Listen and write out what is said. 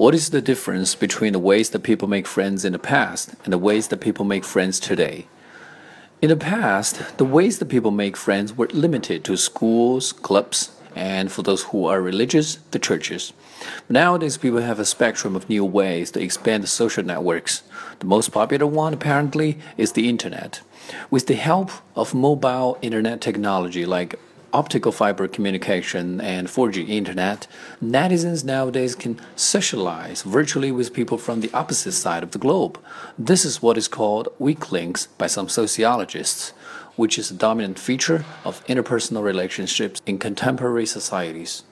What is the difference between the ways that people make friends in the past and the ways that people make friends today? In the past, the ways that people make friends were limited to schools, clubs, and for those who are religious, the churches. Nowadays, people have a spectrum of new ways to expand the social networks. The most popular one, apparently, is the internet. With the help of mobile internet technology like optical fiber communication and 4G internet, netizens nowadays can socialize virtually with people from the opposite side of the globe. This is what is called weak links by some sociologists, which is a dominant feature of interpersonal relationships in contemporary societies.